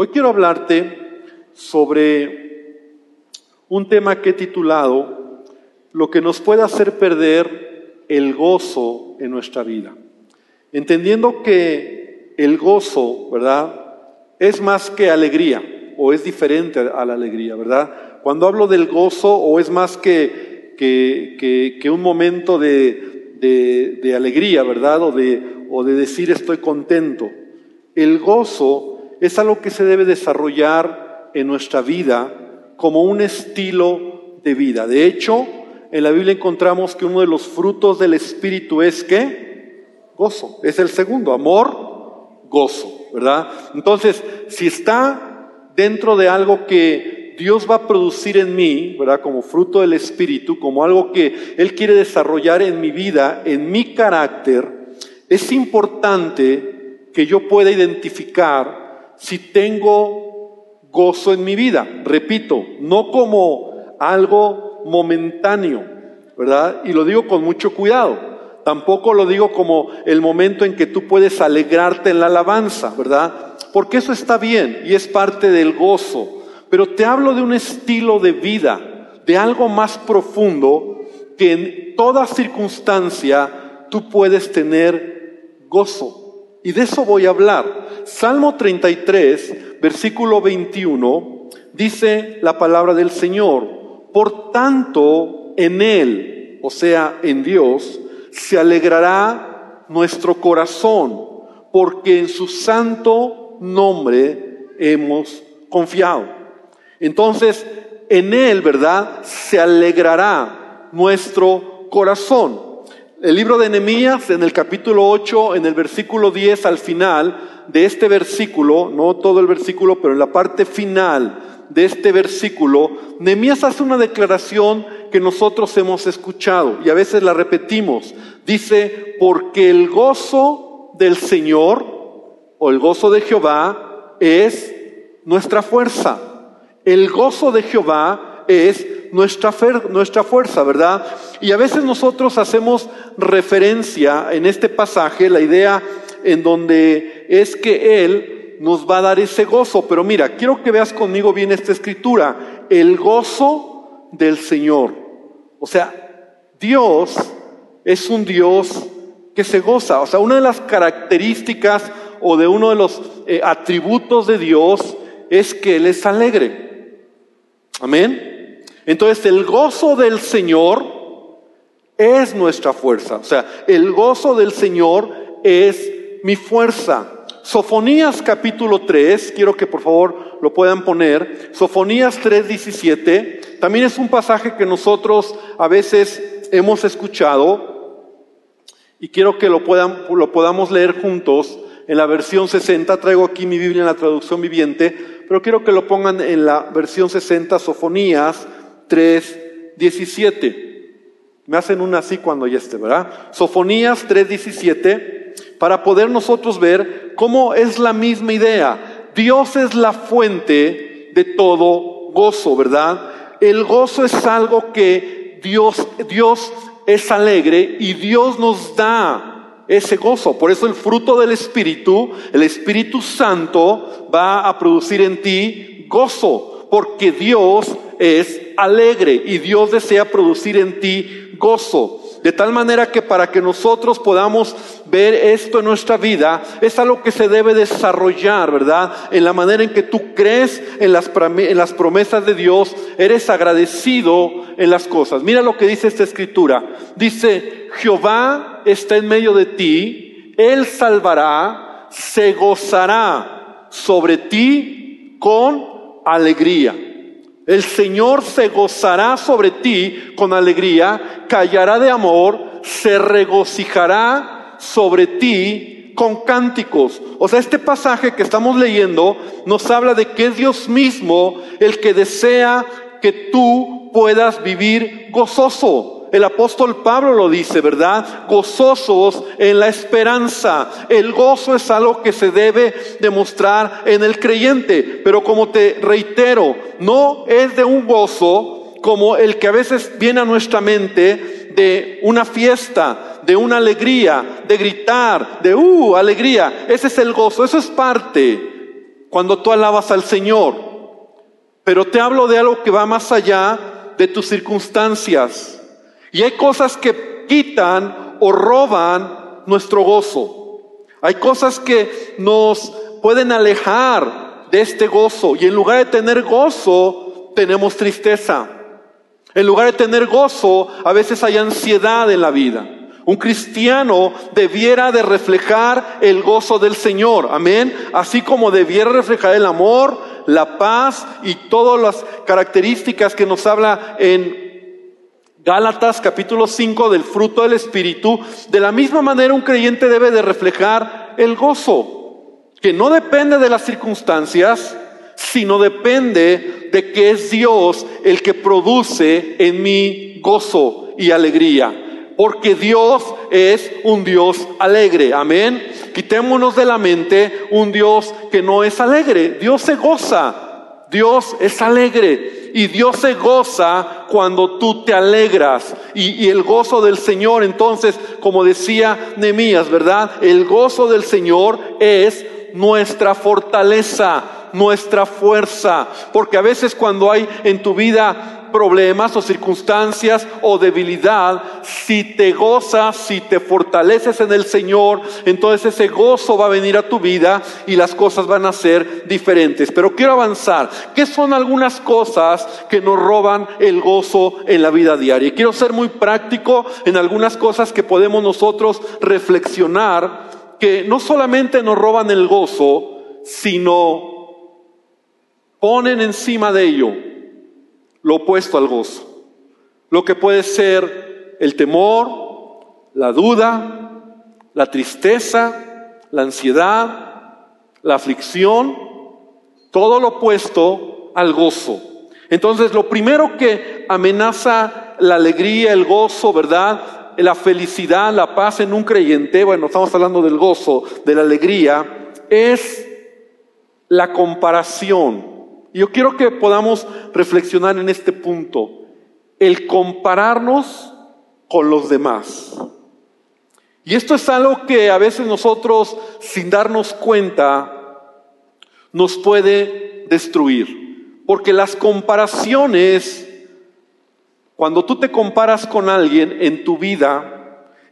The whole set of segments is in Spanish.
Hoy quiero hablarte sobre un tema que he titulado Lo que nos puede hacer perder el gozo en nuestra vida. Entendiendo que el gozo, ¿verdad? Es más que alegría o es diferente a la alegría, ¿verdad? Cuando hablo del gozo o es más que, que, un momento de, de, alegría, ¿verdad? O de, o de decir estoy contento. El gozo es algo que se debe desarrollar en nuestra vida como un estilo de vida. De hecho, en la Biblia encontramos que uno de los frutos del Espíritu es que gozo. Es el segundo, amor, gozo, ¿verdad? Entonces, si está dentro de algo que Dios va a producir en mí, ¿verdad? Como fruto del Espíritu, como algo que Él quiere desarrollar en mi vida, en mi carácter, es importante que yo pueda identificar si tengo gozo en mi vida. Repito, no como algo momentáneo, ¿verdad? Y lo digo con mucho cuidado. Tampoco lo digo como el momento en que tú puedes alegrarte en la alabanza, ¿verdad? Porque eso está bien y es parte del gozo. Pero te hablo de un estilo de vida, de algo más profundo que en toda circunstancia tú puedes tener gozo. Y de eso voy a hablar. Salmo 33, versículo 21, dice la palabra del Señor, por tanto en Él, o sea, en Dios, se alegrará nuestro corazón, porque en su santo nombre hemos confiado. Entonces, en Él, ¿verdad? Se alegrará nuestro corazón. El libro de Nehemías, en el capítulo 8, en el versículo 10, al final de este versículo, no todo el versículo, pero en la parte final de este versículo, Nehemías hace una declaración que nosotros hemos escuchado y a veces la repetimos. Dice, porque el gozo del Señor o el gozo de Jehová es nuestra fuerza. El gozo de Jehová es nuestra, nuestra fuerza, ¿verdad? Y a veces nosotros hacemos referencia en este pasaje, la idea en donde es que Él nos va a dar ese gozo. Pero mira, quiero que veas conmigo bien esta escritura, el gozo del Señor. O sea, Dios es un Dios que se goza. O sea, una de las características o de uno de los eh, atributos de Dios es que Él es alegre. Amén. Entonces el gozo del Señor es nuestra fuerza. O sea, el gozo del Señor es mi fuerza. Sofonías capítulo 3, quiero que por favor lo puedan poner. Sofonías 3:17, también es un pasaje que nosotros a veces hemos escuchado y quiero que lo, puedan, lo podamos leer juntos en la versión 60. Traigo aquí mi Biblia en la traducción viviente, pero quiero que lo pongan en la versión 60, Sofonías 3, 17. Me hacen una así cuando ya esté, ¿verdad? Sofonías 3, 17, para poder nosotros ver cómo es la misma idea. Dios es la fuente de todo gozo, ¿verdad? El gozo es algo que Dios, Dios es alegre y Dios nos da ese gozo. Por eso el fruto del Espíritu, el Espíritu Santo, va a producir en ti gozo, porque Dios es alegre y Dios desea producir en ti gozo. De tal manera que para que nosotros podamos ver esto en nuestra vida, es algo que se debe desarrollar, ¿verdad? En la manera en que tú crees en las, en las promesas de Dios, eres agradecido en las cosas. Mira lo que dice esta escritura. Dice, Jehová está en medio de ti, Él salvará, se gozará sobre ti con alegría. El Señor se gozará sobre ti con alegría, callará de amor, se regocijará sobre ti con cánticos. O sea, este pasaje que estamos leyendo nos habla de que es Dios mismo el que desea que tú puedas vivir gozoso. El apóstol Pablo lo dice, ¿verdad? Gozosos en la esperanza. El gozo es algo que se debe demostrar en el creyente. Pero como te reitero, no es de un gozo como el que a veces viene a nuestra mente de una fiesta, de una alegría, de gritar, de uh, alegría. Ese es el gozo, eso es parte. cuando tú alabas al Señor. Pero te hablo de algo que va más allá de tus circunstancias. Y hay cosas que quitan o roban nuestro gozo. Hay cosas que nos pueden alejar de este gozo. Y en lugar de tener gozo, tenemos tristeza. En lugar de tener gozo, a veces hay ansiedad en la vida. Un cristiano debiera de reflejar el gozo del Señor, amén. Así como debiera reflejar el amor, la paz y todas las características que nos habla en Gálatas capítulo 5 del fruto del Espíritu. De la misma manera un creyente debe de reflejar el gozo, que no depende de las circunstancias, sino depende de que es Dios el que produce en mí gozo y alegría porque Dios es un Dios alegre. Amén. Quitémonos de la mente un Dios que no es alegre. Dios se goza. Dios es alegre. Y Dios se goza cuando tú te alegras. Y, el gozo del Señor, entonces, como decía Nemías, ¿verdad? El gozo del Señor es nuestra fortaleza, nuestra fuerza. Porque a veces cuando hay en tu vida problemas o circunstancias o debilidad, si te gozas, si te fortaleces en el Señor, entonces ese gozo va a venir a tu vida y las cosas van a ser diferentes. Pero quiero avanzar. ¿Qué son algunas cosas que nos roban el gozo en la vida diaria? quiero ser muy práctico en algunas cosas que podemos nosotros reflexionar que no solamente nos roban el gozo, sino ponen encima de ello lo opuesto al gozo. Lo que puede ser el temor, la duda, la tristeza, la ansiedad, la aflicción, todo lo opuesto al gozo. Entonces, lo primero que amenaza la alegría, el gozo, ¿verdad? La felicidad, la paz en un creyente, bueno, estamos hablando del gozo, de la alegría, es la comparación yo quiero que podamos reflexionar en este punto, el compararnos con los demás. Y esto es algo que a veces nosotros, sin darnos cuenta, nos puede destruir. Porque las comparaciones, cuando tú te comparas con alguien en tu vida,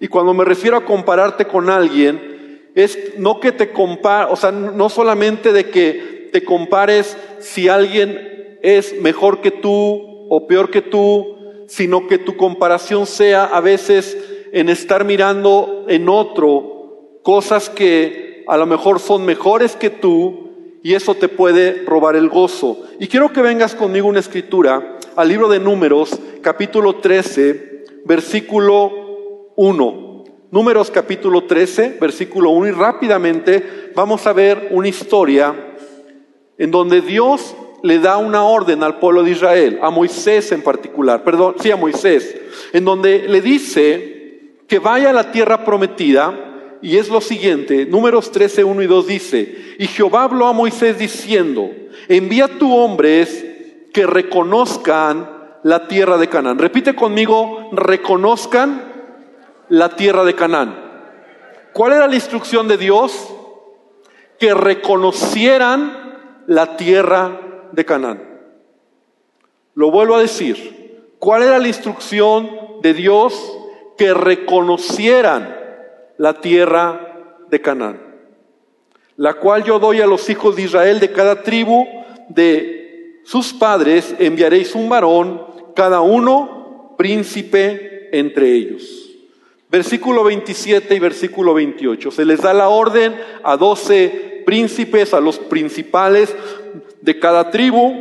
y cuando me refiero a compararte con alguien, es no que te compara, o sea, no solamente de que te compares si alguien es mejor que tú o peor que tú, sino que tu comparación sea a veces en estar mirando en otro cosas que a lo mejor son mejores que tú y eso te puede robar el gozo. Y quiero que vengas conmigo una escritura al libro de Números, capítulo 13, versículo 1. Números capítulo 13, versículo 1 y rápidamente vamos a ver una historia en donde Dios le da una orden al pueblo de Israel, a Moisés en particular, perdón, sí a Moisés, en donde le dice que vaya a la tierra prometida, y es lo siguiente, números 13, 1 y 2 dice, y Jehová habló a Moisés diciendo, envía tu hombres que reconozcan la tierra de Canaán. Repite conmigo, reconozcan la tierra de Canaán. ¿Cuál era la instrucción de Dios? Que reconocieran la tierra de Canaán. Lo vuelvo a decir, ¿cuál era la instrucción de Dios? Que reconocieran la tierra de Canaán, la cual yo doy a los hijos de Israel de cada tribu de sus padres, enviaréis un varón, cada uno príncipe entre ellos. Versículo 27 y versículo 28. Se les da la orden a doce príncipes, a los principales de cada tribu,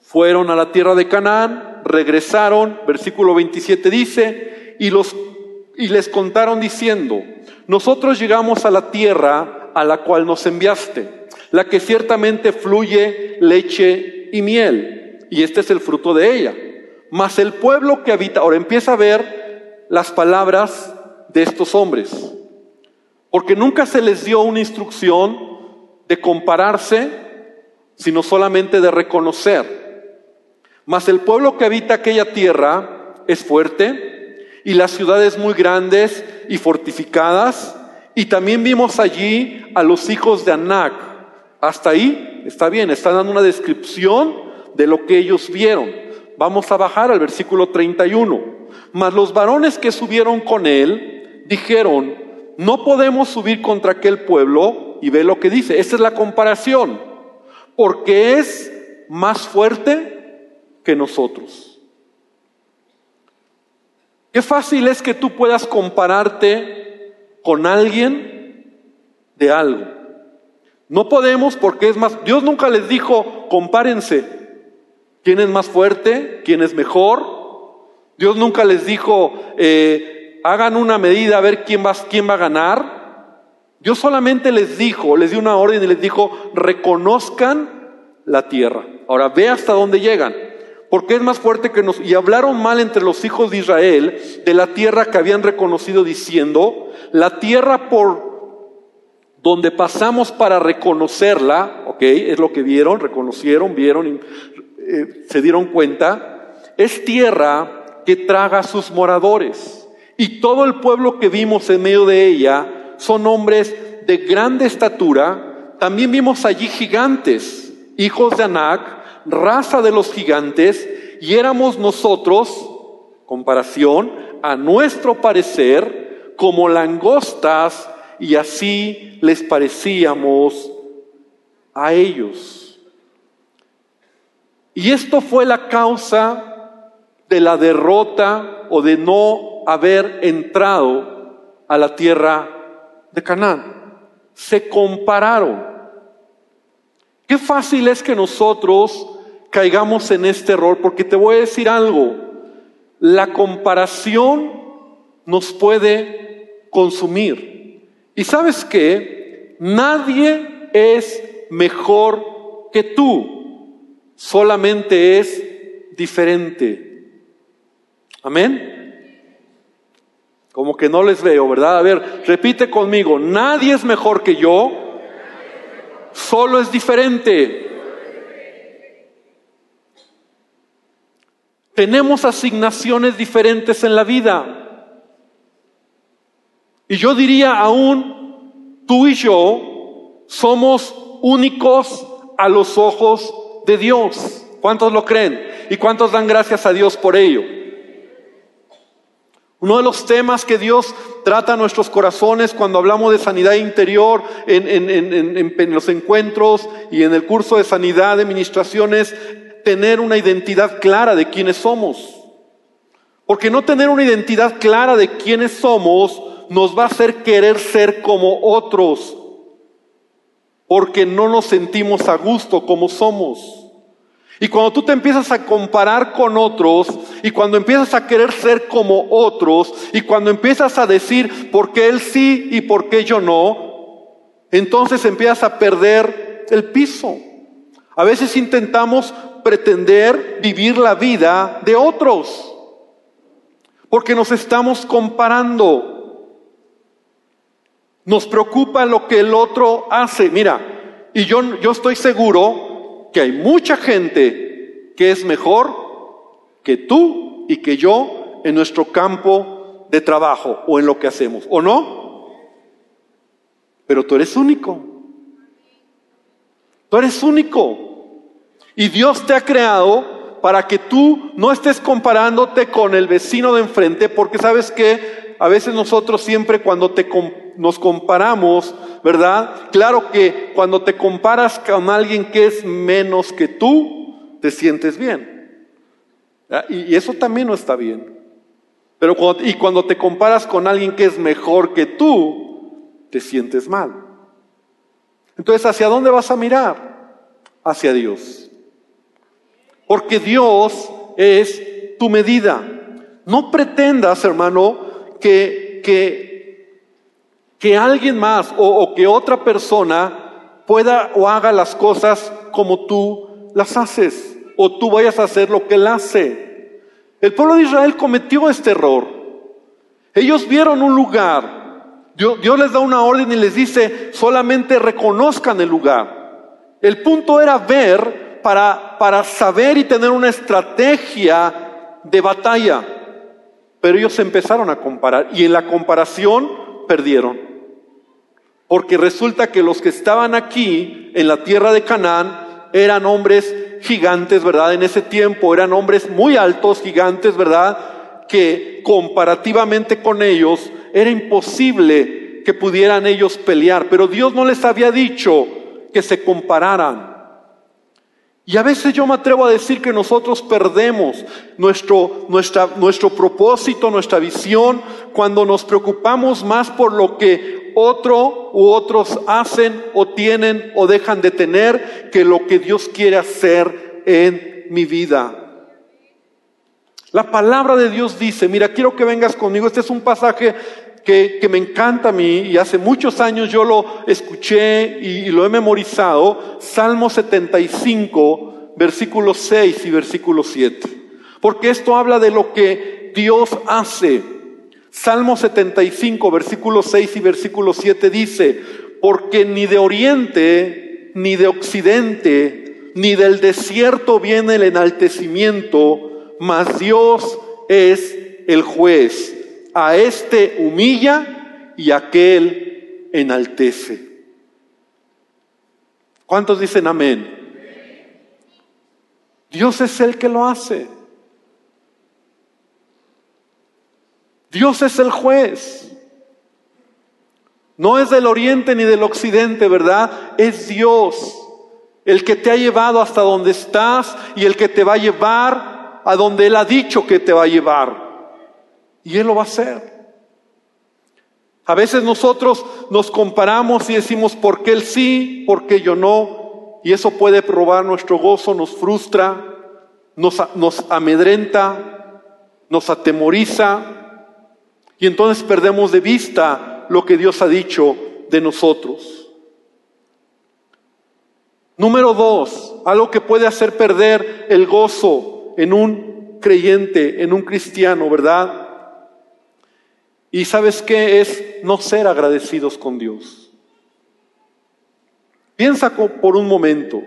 fueron a la tierra de Canaán, regresaron, versículo 27 dice, y, los, y les contaron diciendo, nosotros llegamos a la tierra a la cual nos enviaste, la que ciertamente fluye leche y miel, y este es el fruto de ella. Mas el pueblo que habita, ahora empieza a ver las palabras de estos hombres. Porque nunca se les dio una instrucción de compararse, sino solamente de reconocer. Mas el pueblo que habita aquella tierra es fuerte y las ciudades muy grandes y fortificadas. Y también vimos allí a los hijos de Anac, Hasta ahí está bien, está dando una descripción de lo que ellos vieron. Vamos a bajar al versículo 31. Mas los varones que subieron con él dijeron, no podemos subir contra aquel pueblo y ve lo que dice. Esta es la comparación, porque es más fuerte que nosotros. Qué fácil es que tú puedas compararte con alguien de algo. No podemos porque es más, Dios nunca les dijo, compárense, quién es más fuerte, quién es mejor. Dios nunca les dijo, eh, hagan una medida a ver quién va, quién va a ganar. Dios solamente les dijo, les dio una orden y les dijo, reconozcan la tierra. Ahora ve hasta dónde llegan porque es más fuerte que nos... Y hablaron mal entre los hijos de Israel de la tierra que habían reconocido diciendo, la tierra por donde pasamos para reconocerla, ok, es lo que vieron, reconocieron, vieron, y, eh, se dieron cuenta, es tierra que traga a sus moradores. Y todo el pueblo que vimos en medio de ella son hombres de grande estatura. También vimos allí gigantes, hijos de Anac, raza de los gigantes, y éramos nosotros, comparación, a nuestro parecer, como langostas, y así les parecíamos a ellos. Y esto fue la causa de la derrota o de no haber entrado a la tierra de Canaán. Se compararon. Qué fácil es que nosotros caigamos en este error, porque te voy a decir algo, la comparación nos puede consumir. Y sabes qué, nadie es mejor que tú, solamente es diferente. Amén. Como que no les veo, ¿verdad? A ver, repite conmigo, nadie es mejor que yo, solo es diferente. Tenemos asignaciones diferentes en la vida. Y yo diría aún, tú y yo somos únicos a los ojos de Dios. ¿Cuántos lo creen? ¿Y cuántos dan gracias a Dios por ello? Uno de los temas que Dios trata a nuestros corazones cuando hablamos de sanidad interior en, los encuentros y en el curso de sanidad de administraciones, tener una identidad clara de quiénes somos. Porque no tener una identidad clara de quiénes somos nos va a hacer querer ser como otros, porque no nos sentimos a gusto como somos. Y cuando tú te empiezas a comparar con otros y cuando empiezas a querer ser como otros y cuando empiezas a decir por qué él sí y por qué yo no, entonces empiezas a perder el piso. A veces intentamos pretender vivir la vida de otros porque nos estamos comparando. Nos preocupa lo que el otro hace. Mira, y yo, yo estoy seguro que hay mucha gente que es mejor que tú y que yo en nuestro campo de trabajo o en lo que hacemos, ¿o no? Pero tú eres único. Tú eres único. Y Dios te ha creado para que tú no estés comparándote con el vecino de enfrente, porque sabes que a veces nosotros siempre cuando te nos comparamos, ¿verdad? Claro que cuando te comparas con alguien que es menos que tú, te sientes bien. Y, eso también no está bien. Pero y cuando te comparas con alguien que es mejor que tú, te sientes mal. Entonces, ¿hacia dónde vas a mirar? Hacia Dios. Porque Dios es tu medida. No pretendas, hermano, que, que que alguien más o, que otra persona pueda o haga las cosas como tú las haces o tú vayas a hacer lo que él hace. El pueblo de Israel cometió este error. Ellos vieron un lugar. Dios, Dios, les da una orden y les dice, solamente reconozcan el lugar. El punto era ver para, para saber y tener una estrategia de batalla. Pero ellos empezaron a comparar y en la comparación perdieron. Porque resulta que los que estaban aquí en la tierra de Canaán eran hombres gigantes, ¿verdad? En ese tiempo eran hombres muy altos, gigantes, ¿verdad? Que comparativamente con ellos era imposible que pudieran ellos pelear, pero Dios no les había dicho que se compararan. Y a veces yo me atrevo a decir que nosotros perdemos nuestro, nuestro propósito, nuestra visión, cuando nos preocupamos más por lo que otro u otros hacen o tienen o dejan de tener que lo que Dios quiere hacer en mi vida. La palabra de Dios dice, mira, quiero que vengas conmigo, este es un pasaje que, me encanta a mí y hace muchos años yo lo escuché y, lo he memorizado, Salmo 75, versículo 6 y versículo 7. Porque esto habla de lo que Dios hace. Salmo 75, versículo 6 y versículo 7 dice, porque ni de oriente, ni de occidente, ni del desierto viene el enaltecimiento, mas Dios es el juez a este humilla y aquel enaltece. ¿Cuántos dicen amén? Dios es el que lo hace. Dios es el juez. No es del oriente ni del occidente, ¿verdad? Es Dios el que te ha llevado hasta donde estás y el que te va a llevar a donde Él ha dicho que te va a llevar. Y Él lo va a hacer. A veces nosotros nos comparamos y decimos, ¿por qué Él sí? ¿Por qué yo no? Y eso puede probar nuestro gozo, nos frustra, nos, nos amedrenta, nos atemoriza. Y entonces perdemos de vista lo que Dios ha dicho de nosotros. Número dos, algo que puede hacer perder el gozo en un creyente, en un cristiano, ¿verdad? Y sabes qué es no ser agradecidos con Dios. Piensa por un momento,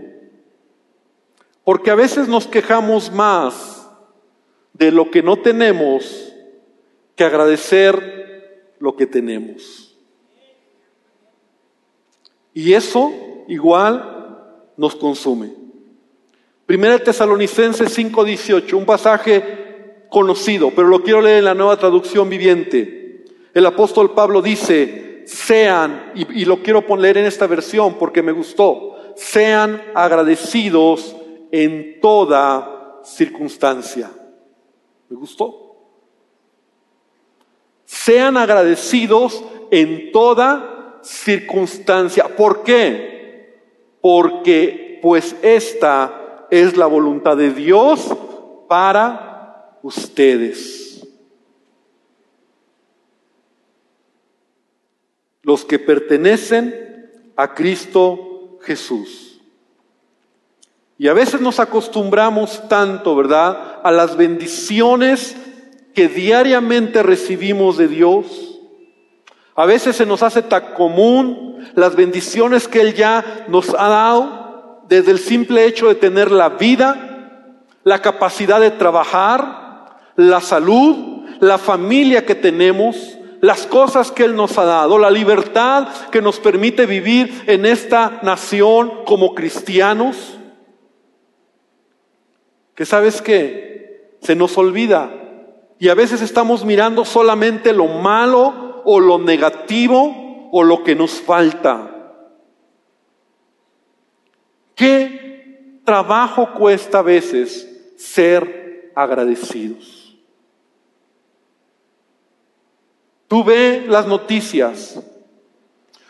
porque a veces nos quejamos más de lo que no tenemos que agradecer lo que tenemos. Y eso igual nos consume. Primera Tesalonicenses 5:18, un pasaje conocido, pero lo quiero leer en la nueva traducción viviente. El apóstol Pablo dice, sean, y, lo quiero poner en esta versión porque me gustó, sean agradecidos en toda circunstancia. ¿Me gustó? Sean agradecidos en toda circunstancia. ¿Por qué? Porque pues esta es la voluntad de Dios para ustedes. Los que pertenecen a Cristo Jesús. Y a veces nos acostumbramos tanto, ¿verdad?, a las bendiciones que diariamente recibimos de Dios. A veces se nos hace tan común las bendiciones que Él ya nos ha dado, desde el simple hecho de tener la vida, la capacidad de trabajar, la salud, la familia que tenemos, las cosas que Él nos ha dado, la libertad que nos permite vivir en esta nación como cristianos, que sabes que se nos olvida y a veces estamos mirando solamente lo malo o lo negativo o lo que nos falta. ¿Qué trabajo cuesta a veces ser agradecidos? Tú ve las noticias.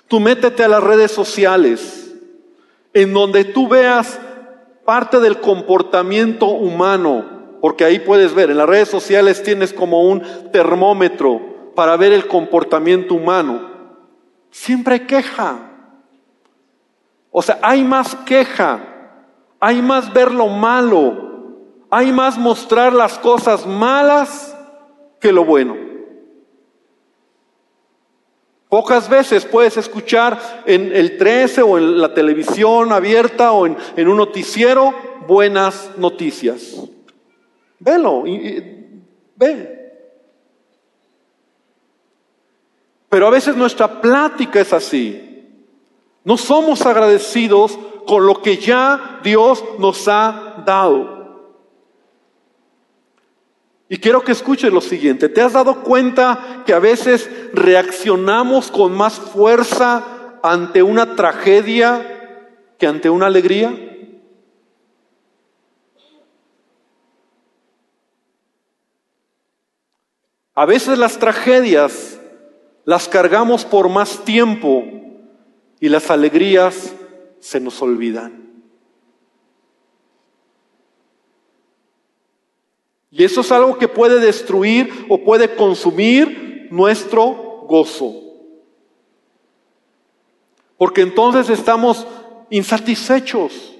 Tú métete a las redes sociales en donde tú veas parte del comportamiento humano, porque ahí puedes ver, en las redes sociales tienes como un termómetro para ver el comportamiento humano. Siempre queja. O sea, hay más queja, hay más ver lo malo, hay más mostrar las cosas malas que lo bueno. Pocas veces puedes escuchar en el 13 o en la televisión abierta o en, un noticiero buenas noticias. Velo, y, ve. Pero a veces nuestra plática es así. No somos agradecidos con lo que ya Dios nos ha dado. Y quiero que escuches lo siguiente. ¿Te has dado cuenta que a veces reaccionamos con más fuerza ante una tragedia que ante una alegría? A veces las tragedias las cargamos por más tiempo y las alegrías se nos olvidan. Y eso es algo que puede destruir o puede consumir nuestro gozo. Porque entonces estamos insatisfechos.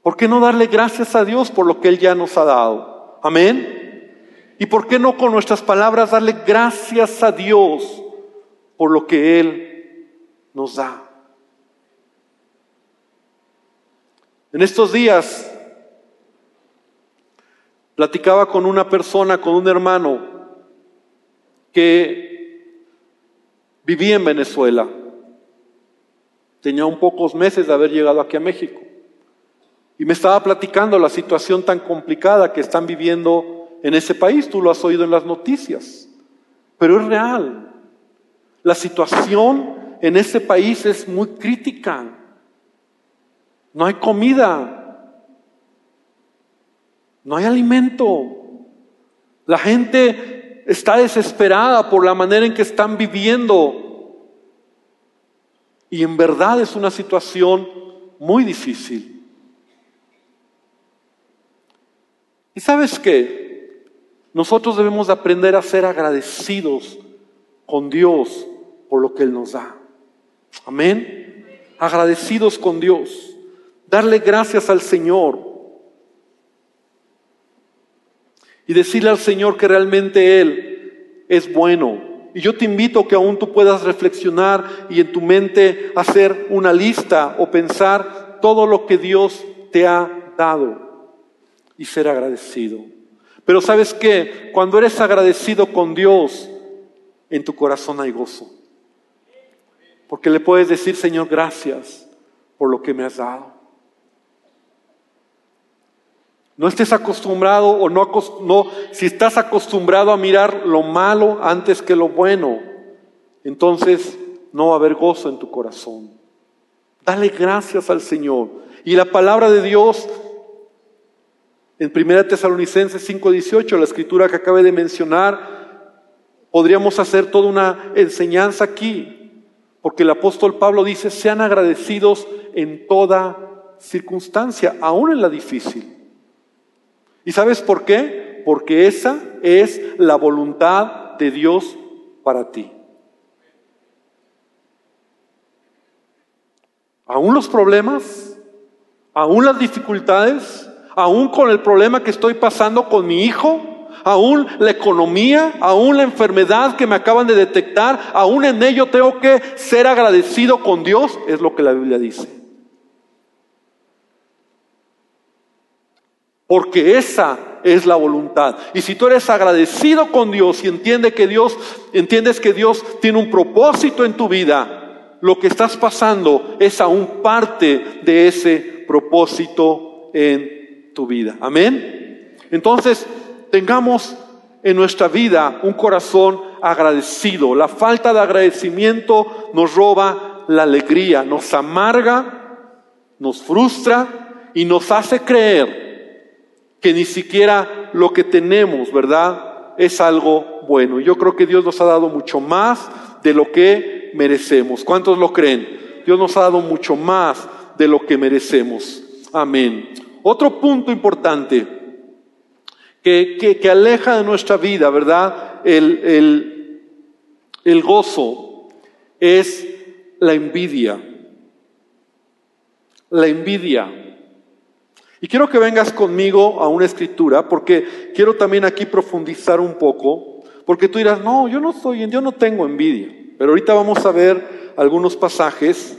¿Por qué no darle gracias a Dios por lo que Él ya nos ha dado? Amén. ¿Y por qué no con nuestras palabras darle gracias a Dios por lo que Él nos da? En estos días platicaba con una persona, con un hermano que vivía en Venezuela. Tenía un pocos meses de haber llegado aquí a México. Y me estaba platicando la situación tan complicada que están viviendo en ese país. Tú lo has oído en las noticias. Pero es real. La situación en ese país es muy crítica. No hay comida. No hay alimento. La gente está desesperada por la manera en que están viviendo. Y en verdad es una situación muy difícil. ¿Y sabes qué? Nosotros debemos aprender a ser agradecidos con Dios por lo que Él nos da. Amén. Agradecidos con Dios. Darle gracias al Señor. Y decirle al Señor que realmente Él es bueno. Y yo te invito que aún tú puedas reflexionar y en tu mente hacer una lista o pensar todo lo que Dios te ha dado y ser agradecido. Pero sabes que cuando eres agradecido con Dios, en tu corazón hay gozo. Porque le puedes decir, Señor, gracias por lo que me has dado. No estés acostumbrado o no, no, si estás acostumbrado a mirar lo malo antes que lo bueno, entonces no va a haber gozo en tu corazón. Dale gracias al Señor. Y la palabra de Dios en 1 Tesalonicenses 5:18, la escritura que acabé de mencionar, podríamos hacer toda una enseñanza aquí, porque el apóstol Pablo dice, sean agradecidos en toda circunstancia, aún en la difícil. ¿Y sabes por qué? Porque esa es la voluntad de Dios para ti. Aún los problemas, aún las dificultades, aún con el problema que estoy pasando con mi hijo, aún la economía, aún la enfermedad que me acaban de detectar, aún en ello tengo que ser agradecido con Dios, es lo que la Biblia dice. Porque esa es la voluntad. Y si tú eres agradecido con Dios y entiendes que Dios, entiendes que Dios tiene un propósito en tu vida, lo que estás pasando es aún parte de ese propósito en tu vida. Amén. Entonces, tengamos en nuestra vida un corazón agradecido. La falta de agradecimiento nos roba la alegría, nos amarga, nos frustra y nos hace creer que ni siquiera lo que tenemos, ¿verdad? Es algo bueno. Yo creo que Dios nos ha dado mucho más de lo que merecemos. ¿Cuántos lo creen? Dios nos ha dado mucho más de lo que merecemos. Amén. Otro punto importante que, que, aleja de nuestra vida, ¿verdad? El, el, el gozo es la envidia. La envidia. Y quiero que vengas conmigo a una escritura, porque quiero también aquí profundizar un poco, porque tú dirás, no, yo no soy, yo no tengo envidia. Pero ahorita vamos a ver algunos pasajes.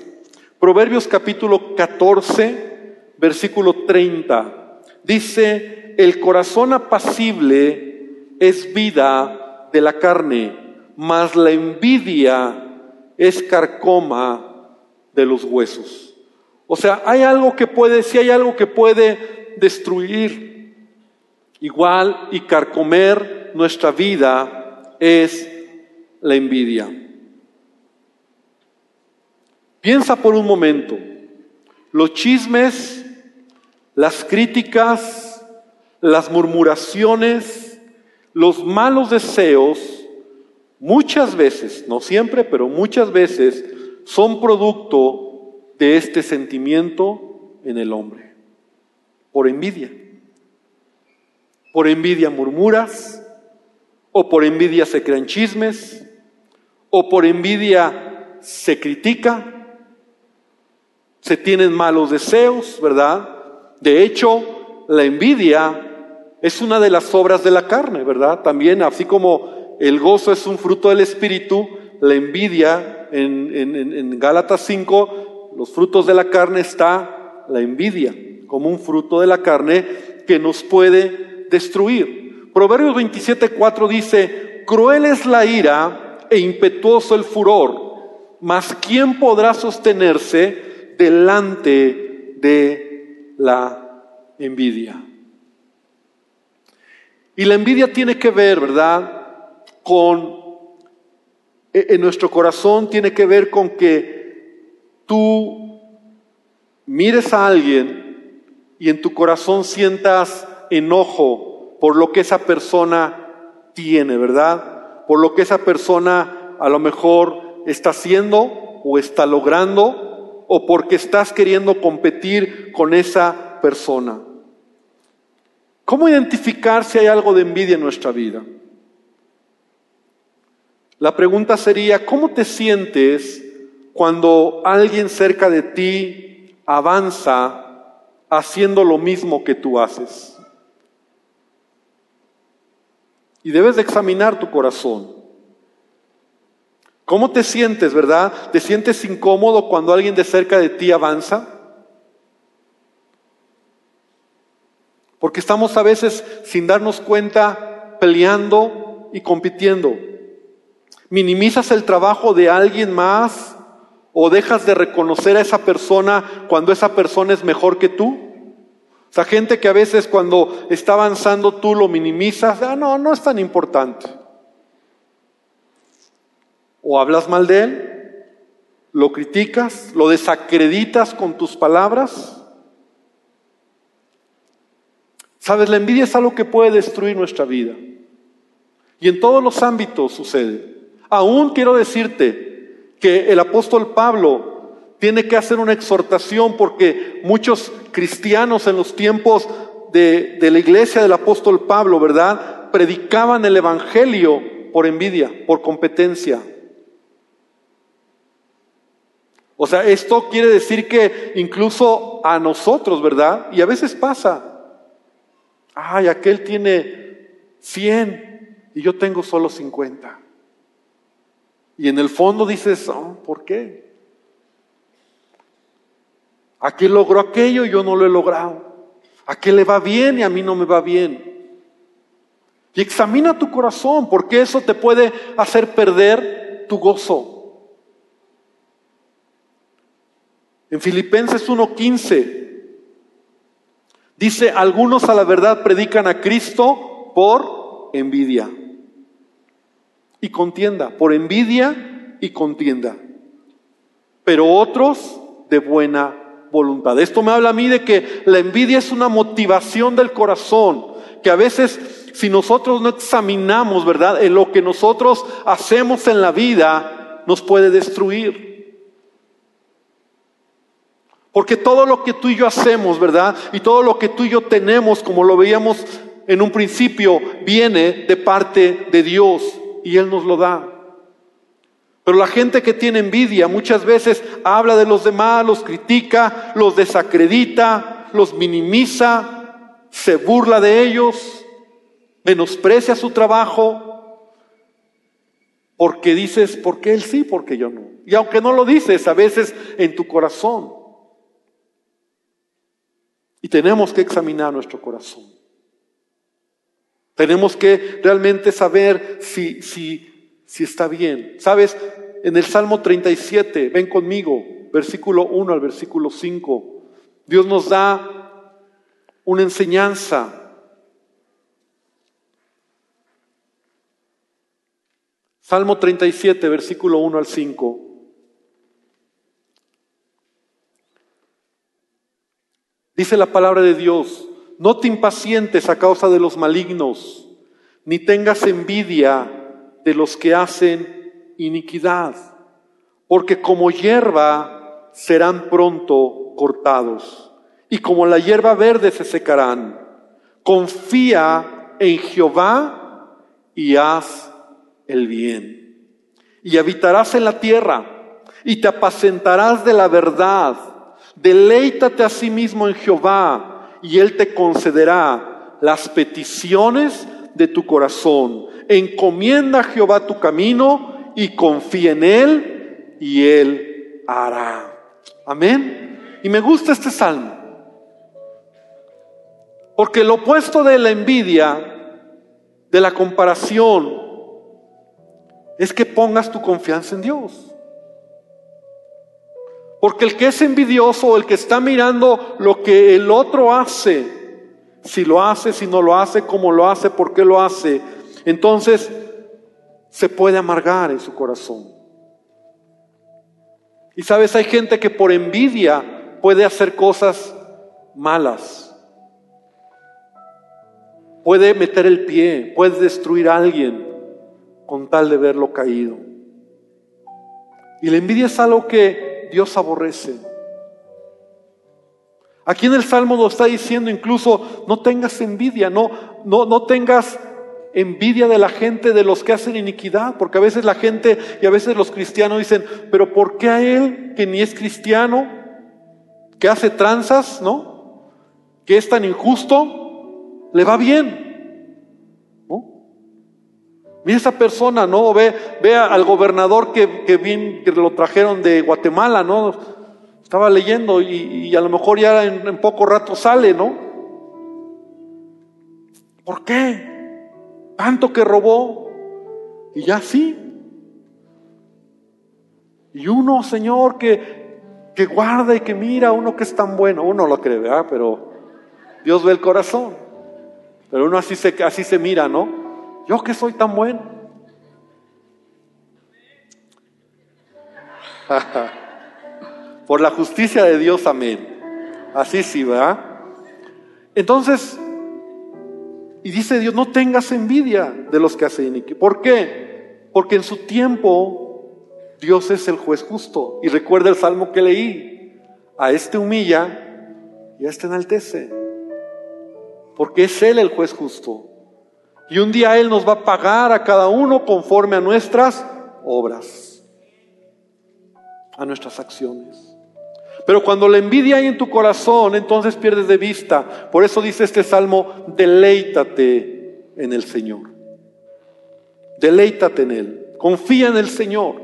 Proverbios capítulo 14, versículo 30. Dice, el corazón apacible es vida de la carne, mas la envidia es carcoma de los huesos. O sea, hay algo que puede, si hay algo que puede destruir, igual y carcomer nuestra vida es la envidia. Piensa por un momento, los chismes, las críticas, las murmuraciones, los malos deseos, muchas veces, no siempre, pero muchas veces, son producto de este sentimiento en el hombre, por envidia. Por envidia murmuras, o por envidia se crean chismes, o por envidia se critica, se tienen malos deseos, ¿verdad? De hecho, la envidia es una de las obras de la carne, ¿verdad? También, así como el gozo es un fruto del Espíritu, la envidia, en, en Gálatas 5, los frutos de la carne está la envidia, como un fruto de la carne que nos puede destruir. Proverbios 27, 4 dice, cruel es la ira e impetuoso el furor, mas ¿quién podrá sostenerse delante de la envidia. Y la envidia tiene que ver, ¿verdad? Con, e, en nuestro corazón tiene que ver con que tú mires a alguien y en tu corazón sientas enojo por lo que esa persona tiene, ¿verdad? Por lo que esa persona a lo mejor está haciendo o está logrando o porque estás queriendo competir con esa persona. ¿Cómo identificar si hay algo de envidia en nuestra vida? La pregunta sería, ¿cómo te sientes cuando alguien cerca de ti avanza haciendo lo mismo que tú haces? Y debes de examinar tu corazón. ¿Cómo te sientes, verdad? ¿Te sientes incómodo cuando alguien de cerca de ti avanza? Porque estamos a veces, sin darnos cuenta, peleando y compitiendo. ¿Minimizas el trabajo de alguien más o dejas de reconocer a esa persona cuando esa persona es mejor que tú? O sea, gente que a veces cuando está avanzando tú lo minimizas, ah, no, no es tan importante. O hablas mal de él, lo criticas, lo desacreditas con tus palabras. Sabes, la envidia es algo que puede destruir nuestra vida. Y en todos los ámbitos sucede. Aún quiero decirte que el apóstol Pablo tiene que hacer una exhortación porque muchos cristianos en los tiempos de, de, la iglesia del apóstol Pablo, ¿verdad? Predicaban el Evangelio por envidia, por competencia. O sea, esto quiere decir que incluso a nosotros, ¿verdad? Y a veces pasa. Ay, aquel tiene 100 y yo tengo solo 50. Y en el fondo dices, oh, ¿por qué? Aquel logró aquello y yo no lo he logrado. A qué le va bien y a mí no me va bien. Y examina tu corazón, porque eso te puede hacer perder tu gozo. En Filipenses 1:15 dice, algunos a la verdad predican a Cristo por envidia y contienda, por envidia y contienda, pero otros de buena voluntad. Esto me habla a mí de que la envidia es una motivación del corazón, que a veces si nosotros no examinamos, ¿verdad?, en lo que nosotros hacemos en la vida, nos puede destruir. Porque todo lo que tú y yo hacemos, ¿verdad? Y todo lo que tú y yo tenemos, como lo veíamos en un principio, viene de parte de Dios y Él nos lo da. Pero la gente que tiene envidia muchas veces habla de los demás, los critica, los desacredita, los minimiza, se burla de ellos, menosprecia su trabajo, porque dices, ¿por qué él sí, porque yo no? Y aunque no lo dices, a veces en tu corazón. Y tenemos que examinar nuestro corazón. Tenemos que realmente saber si, si, si está bien. Sabes, en el Salmo 37, ven conmigo, versículo 1 al versículo 5. Dios nos da una enseñanza. Salmo 37, versículo 1 al 5. Dice la palabra de Dios, no te impacientes a causa de los malignos, ni tengas envidia de los que hacen iniquidad, porque como hierba serán pronto cortados, y como la hierba verde se secarán. Confía en Jehová y haz el bien. Y habitarás en la tierra, y te apacentarás de la verdad. Deleítate a sí mismo en Jehová, y Él te concederá las peticiones de tu corazón. Encomienda a Jehová tu camino y confía en Él y Él hará. Amén. Y me gusta este salmo. Porque lo opuesto de la envidia, de la comparación, es que pongas tu confianza en Dios. Porque el que es envidioso, el que está mirando lo que el otro hace, si lo hace, si no lo hace, cómo lo hace, por qué lo hace. Entonces se puede amargar en su corazón. Y sabes, hay gente que por envidia puede hacer cosas malas. Puede meter el pie, puede destruir a alguien con tal de verlo caído. Y la envidia es algo que Dios aborrece. Aquí en el Salmo nos está diciendo incluso, no tengas envidia, no, no, no tengas envidia de la gente, de los que hacen iniquidad, porque a veces la gente y a veces los cristianos dicen, pero ¿por qué a él, que ni es cristiano, que hace tranzas, ¿no? Que es tan injusto, le va bien? Mira esa persona, ¿no? Ve, ve al gobernador que, que, bien, que lo trajeron de Guatemala, ¿no? Estaba leyendo y, a lo mejor ya en, poco rato sale, ¿no? ¿Por qué? Tanto que robó y ya sí. Y uno, Señor, que, que guarda y que mira, uno que es tan bueno, uno lo cree, ¿verdad? Pero Dios ve el corazón. Pero uno así se, así se mira, ¿no? Yo que soy tan bueno. Por la justicia de Dios, amén. Así sí, ¿verdad? Entonces, y dice Dios, no tengas envidia de los que hacen. ¿Por qué? Porque en su tiempo Dios es el juez justo. Y recuerda el salmo que leí, a este humilla y a este enaltece. Porque es Él el juez justo. Y un día Él nos va a pagar a cada uno conforme a nuestras obras, a nuestras acciones. Pero cuando la envidia hay en tu corazón, entonces pierdes de vista. Por eso dice este salmo, deleítate en el Señor. Deleítate en Él. Confía en el Señor.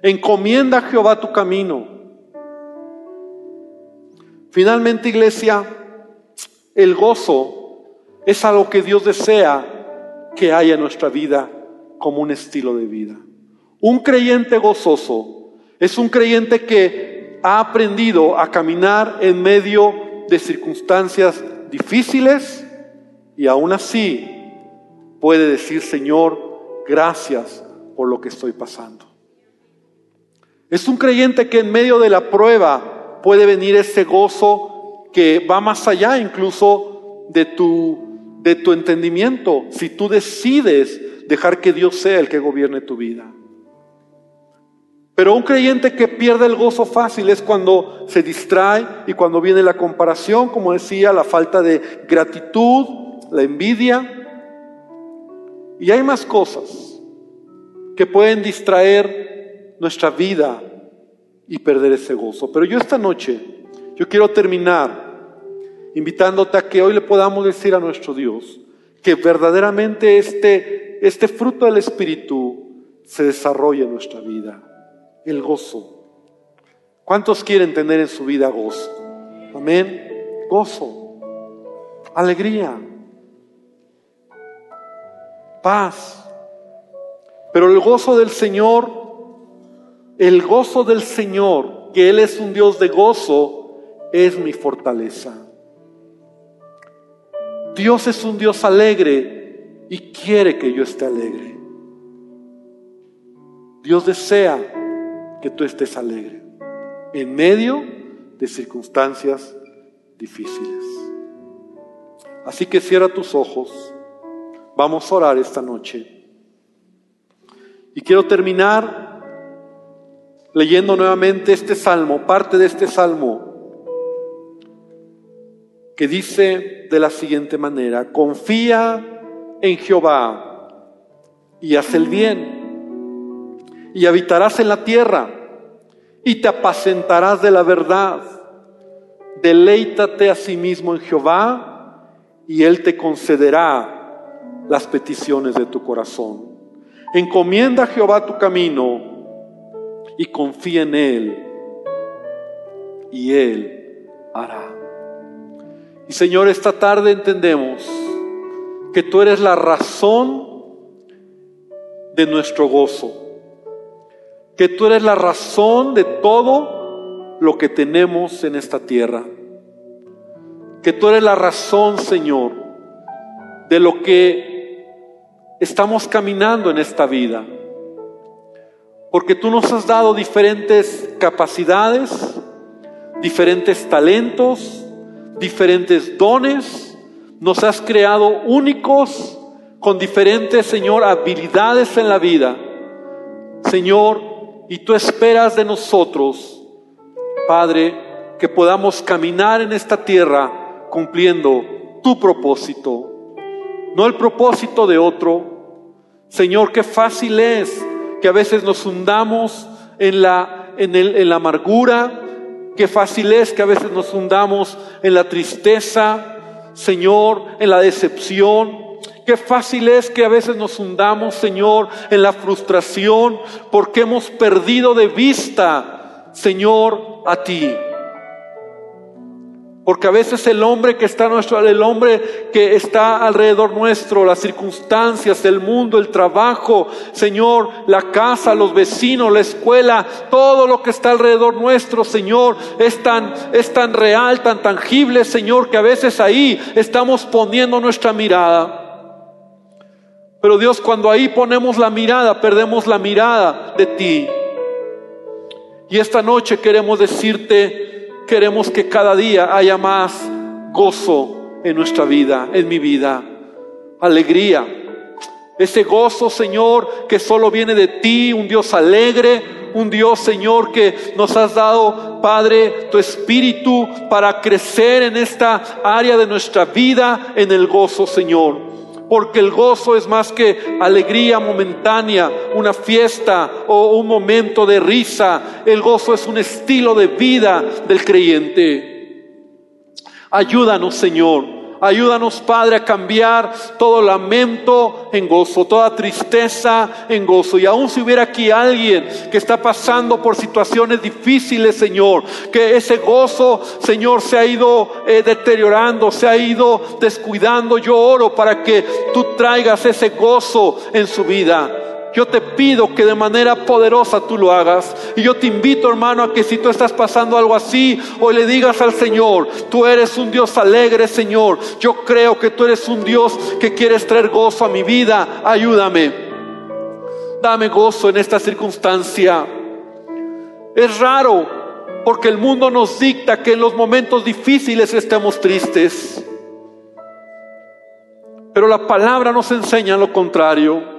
Encomienda a Jehová tu camino. Finalmente, iglesia, el gozo es algo que Dios desea que haya en nuestra vida como un estilo de vida. Un creyente gozoso es un creyente que ha aprendido a caminar en medio de circunstancias difíciles y aún así puede decir, Señor, gracias por lo que estoy pasando. Es un creyente que en medio de la prueba puede venir ese gozo que va más allá incluso de tu, de tu entendimiento, si tú decides dejar que Dios sea el que gobierne tu vida. Pero un creyente que pierde el gozo fácil es cuando se distrae y cuando viene la comparación, como decía, la falta de gratitud, la envidia. Y hay más cosas que pueden distraer nuestra vida y perder ese gozo. Pero yo esta noche, yo quiero terminar invitándote a que hoy le podamos decir a nuestro Dios que verdaderamente este, este fruto del Espíritu se desarrolle en nuestra vida el gozo. ¿Cuántos quieren tener en su vida gozo? Amén. Gozo, alegría, paz. Pero el gozo del Señor el gozo del Señor, que Él es un Dios de gozo, es mi fortaleza. Dios es un Dios alegre y quiere que yo esté alegre. Dios desea que tú estés alegre en medio de circunstancias difíciles. Así que cierra tus ojos. Vamos a orar esta noche. Y quiero terminar leyendo nuevamente este salmo, parte de este salmo que dice de la siguiente manera, confía en Jehová y haz el bien, y habitarás en la tierra, y te apacentarás de la verdad. Deleítate a sí mismo en Jehová, y Él te concederá las peticiones de tu corazón. Encomienda a Jehová tu camino y confía en Él, y Él hará. Y Señor, esta tarde entendemos que tú eres la razón de nuestro gozo, que tú eres la razón de todo lo que tenemos en esta tierra, que tú eres la razón, Señor, de lo que estamos caminando en esta vida, porque tú nos has dado diferentes capacidades, diferentes talentos, diferentes dones, nos has creado únicos con diferentes, Señor, habilidades en la vida. Señor, y tú esperas de nosotros, Padre, que podamos caminar en esta tierra cumpliendo tu propósito, no el propósito de otro. Señor, qué fácil es que a veces nos hundamos en la, en, el, en la amargura, Qué fácil es que a veces nos hundamos en la tristeza, Señor, en la decepción. Qué fácil es que a veces nos hundamos, Señor, en la frustración porque hemos perdido de vista, Señor, a ti. Porque a veces el hombre que está nuestro, el hombre que está alrededor nuestro, las circunstancias, el mundo, el trabajo, Señor, la casa, los vecinos, la escuela, todo lo que está alrededor nuestro, Señor, es tan, es tan real, tan tangible, Señor, que a veces ahí estamos poniendo nuestra mirada. Pero Dios, cuando ahí ponemos la mirada, perdemos la mirada de ti. Y esta noche queremos decirte, Queremos que cada día haya más gozo en nuestra vida, en mi vida, alegría. Ese gozo, Señor, que solo viene de ti, un Dios alegre, un Dios, Señor, que nos has dado, Padre, tu espíritu para crecer en esta área de nuestra vida, en el gozo, Señor porque el gozo es más que alegría momentánea, una fiesta o un momento de risa. El gozo es un estilo de vida del creyente. Ayúdanos, Señor, Ayúdanos, Padre, a cambiar todo lamento en gozo, toda tristeza en gozo. Y aun si hubiera aquí alguien que está pasando por situaciones difíciles, Señor, que ese gozo, Señor, se ha ido eh, deteriorando, se ha ido descuidando, yo oro para que tú traigas ese gozo en su vida. Yo te pido que de manera poderosa tú lo hagas. Y yo te invito, hermano, a que si tú estás pasando algo así, hoy le digas al Señor, tú eres un Dios alegre, Señor. Yo creo que tú eres un Dios que quieres traer gozo a mi vida. Ayúdame. Dame gozo en esta circunstancia. Es raro porque el mundo nos dicta que en los momentos difíciles estemos tristes. Pero la palabra nos enseña lo contrario.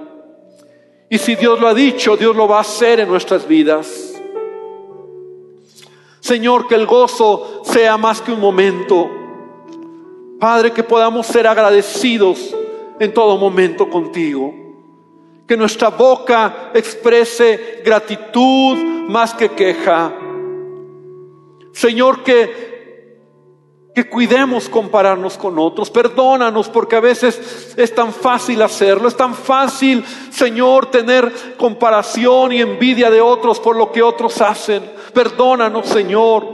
Y si Dios lo ha dicho, Dios lo va a hacer en nuestras vidas. Señor, que el gozo sea más que un momento. Padre, que podamos ser agradecidos en todo momento contigo. Que nuestra boca exprese gratitud más que queja. Señor, que que cuidemos compararnos con otros. Perdónanos porque a veces es tan fácil hacerlo, es tan fácil, Señor, tener comparación y envidia de otros por lo que otros hacen. Perdónanos, Señor.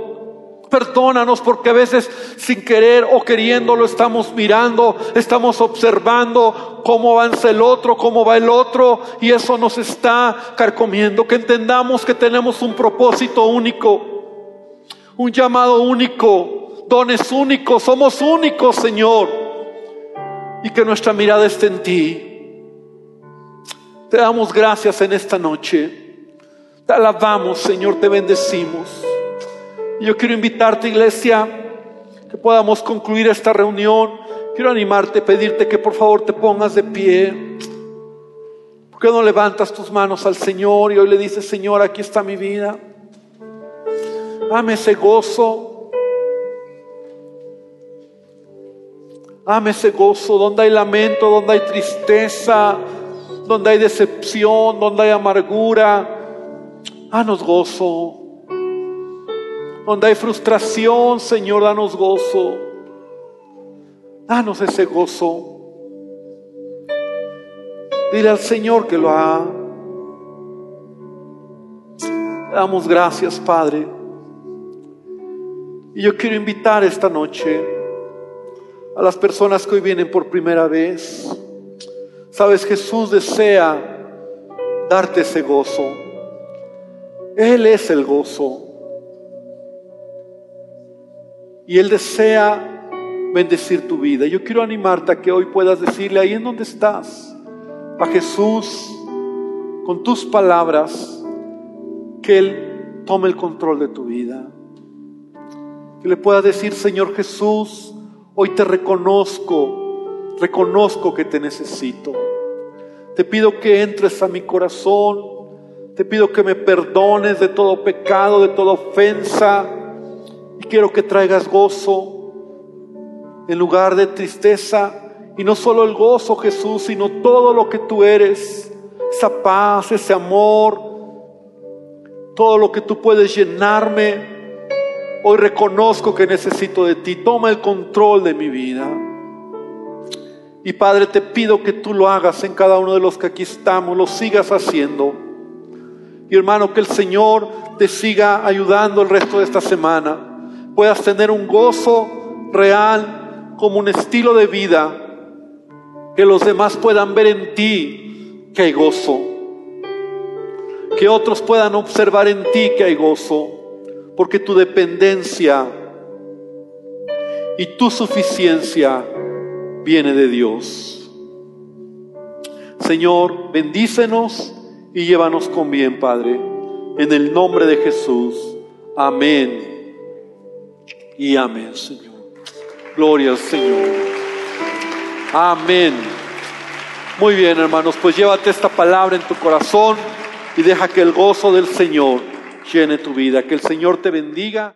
Perdónanos porque a veces sin querer o queriendo lo estamos mirando, estamos observando cómo avanza el otro, cómo va el otro y eso nos está carcomiendo. Que entendamos que tenemos un propósito único, un llamado único, dones únicos, somos únicos, Señor. Y que nuestra mirada esté en ti. Te damos gracias en esta noche. Te alabamos, Señor, te bendecimos. Yo quiero invitarte, iglesia, que podamos concluir esta reunión. Quiero animarte, pedirte que por favor te pongas de pie. ¿Por qué no levantas tus manos al Señor y hoy le dices, Señor, aquí está mi vida? Dame ese gozo. Dame ese gozo donde hay lamento, donde hay tristeza, donde hay decepción, donde hay amargura. Danos gozo. Donde hay frustración, Señor, danos gozo. Danos ese gozo. Dile al Señor que lo ha. damos gracias, Padre. Y yo quiero invitar esta noche a las personas que hoy vienen por primera vez Sabes, Jesús desea darte ese gozo. Él es el gozo. Y Él desea bendecir tu vida. Yo quiero animarte a que hoy puedas decirle ahí en donde estás, a Jesús, con tus palabras, que Él tome el control de tu vida. Que le puedas decir, Señor Jesús, hoy te reconozco Reconozco que te necesito. Te pido que entres a mi corazón. Te pido que me perdones de todo pecado, de toda ofensa. Y quiero que traigas gozo en lugar de tristeza. Y no solo el gozo, Jesús, sino todo lo que tú eres. Esa paz, ese amor. Todo lo que tú puedes llenarme. Hoy reconozco que necesito de ti. Toma el control de mi vida. Y Padre, te pido que tú lo hagas en cada uno de los que aquí estamos, lo sigas haciendo. Y hermano, que el Señor te siga ayudando el resto de esta semana. Puedas tener un gozo real como un estilo de vida. Que los demás puedan ver en ti que hay gozo. Que otros puedan observar en ti que hay gozo. Porque tu dependencia y tu suficiencia viene de Dios. Señor, bendícenos y llévanos con bien, Padre. En el nombre de Jesús. Amén. Y amén, Señor. Gloria al Señor. Amén. Muy bien, hermanos, pues llévate esta palabra en tu corazón y deja que el gozo del Señor llene tu vida. Que el Señor te bendiga.